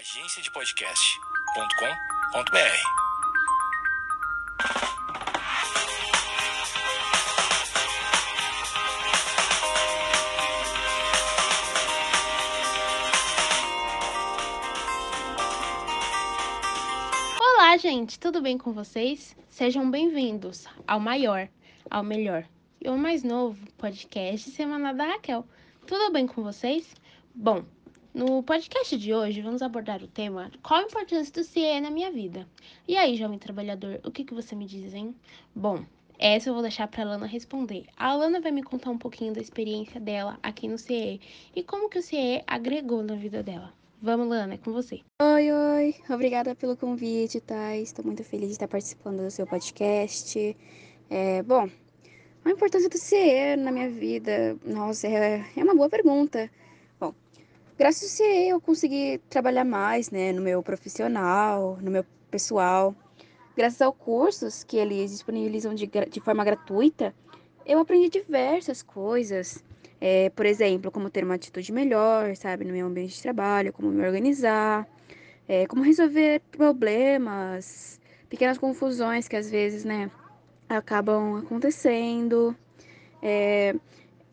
agenciadepodcast.com.br. Olá, gente, tudo bem com vocês? Sejam bem-vindos ao maior, ao melhor e ao mais novo podcast Semana da Raquel. Tudo bem com vocês? Bom, no podcast de hoje vamos abordar o tema Qual a importância do CIE na minha vida? E aí, jovem trabalhador, o que, que você me diz, hein? Bom, essa eu vou deixar para a Lana responder. A Lana vai me contar um pouquinho da experiência dela aqui no CIE e como que o CIE agregou na vida dela. Vamos, Lana, é com você. Oi, oi, obrigada pelo convite, tá? Estou muito feliz de estar participando do seu podcast. É, bom, a importância do CIE na minha vida, nossa, é, é uma boa pergunta. Graças CIE eu consegui trabalhar mais, né, no meu profissional, no meu pessoal. Graças aos cursos que eles disponibilizam de, de forma gratuita, eu aprendi diversas coisas. É, por exemplo, como ter uma atitude melhor, sabe, no meu ambiente de trabalho, como me organizar, é, como resolver problemas, pequenas confusões que às vezes, né, acabam acontecendo. É,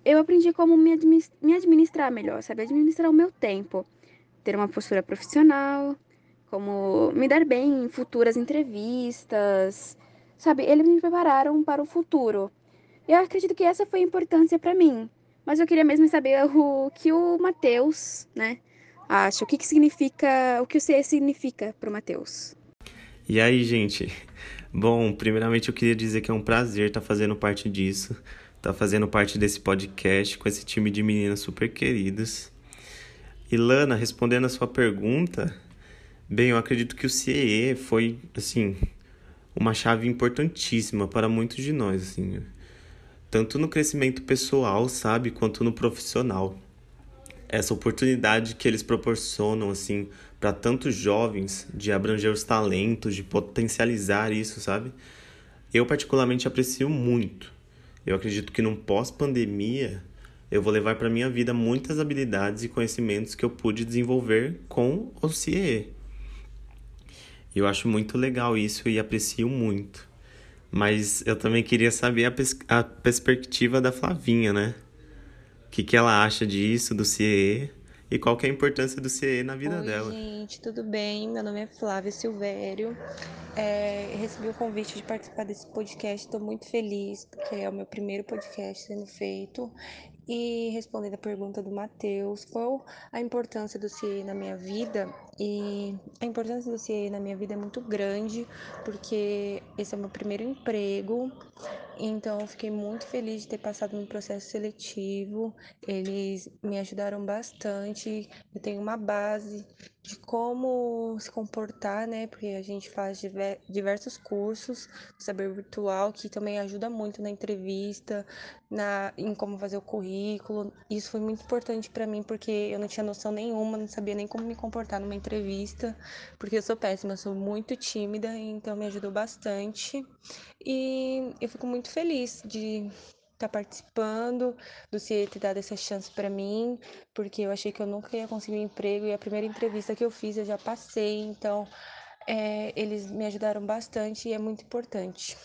eu aprendi como me, me administrar melhor, sabe, administrar o meu tempo, ter uma postura profissional, como me dar bem em futuras entrevistas, sabe, eles me prepararam para o futuro. Eu acredito que essa foi a importância para mim, mas eu queria mesmo saber o que o Matheus, né, acha, o que, que significa, o que o CE significa para o Matheus. E aí, gente? Bom, primeiramente eu queria dizer que é um prazer estar tá fazendo parte disso, tá fazendo parte desse podcast com esse time de meninas super queridas. E Lana, respondendo a sua pergunta, bem, eu acredito que o CEE foi, assim, uma chave importantíssima para muitos de nós, assim tanto no crescimento pessoal, sabe, quanto no profissional. Essa oportunidade que eles proporcionam assim para tantos jovens de abranger os talentos, de potencializar isso, sabe? Eu particularmente aprecio muito. Eu acredito que num pós-pandemia eu vou levar para minha vida muitas habilidades e conhecimentos que eu pude desenvolver com o CIE. Eu acho muito legal isso e aprecio muito. Mas eu também queria saber a, pers a perspectiva da Flavinha, né? O que, que ela acha disso, do CIE, e qual que é a importância do CIE na vida Oi, dela. gente, tudo bem? Meu nome é Flávia Silvério. É, recebi o convite de participar desse podcast, estou muito feliz, porque é o meu primeiro podcast sendo feito. E respondendo a pergunta do Matheus, qual a importância do CIE na minha vida? E a importância do CIE na minha vida é muito grande, porque esse é o meu primeiro emprego, então eu fiquei muito feliz de ter passado no processo seletivo. Eles me ajudaram bastante. Eu tenho uma base como se comportar, né? Porque a gente faz diversos cursos de saber virtual que também ajuda muito na entrevista, na em como fazer o currículo. Isso foi muito importante para mim porque eu não tinha noção nenhuma, não sabia nem como me comportar numa entrevista, porque eu sou péssima, sou muito tímida, então me ajudou bastante. E eu fico muito feliz de tá participando, do CIE ter dado essa chance para mim, porque eu achei que eu nunca ia conseguir um emprego e a primeira entrevista que eu fiz eu já passei, então é, eles me ajudaram bastante e é muito importante.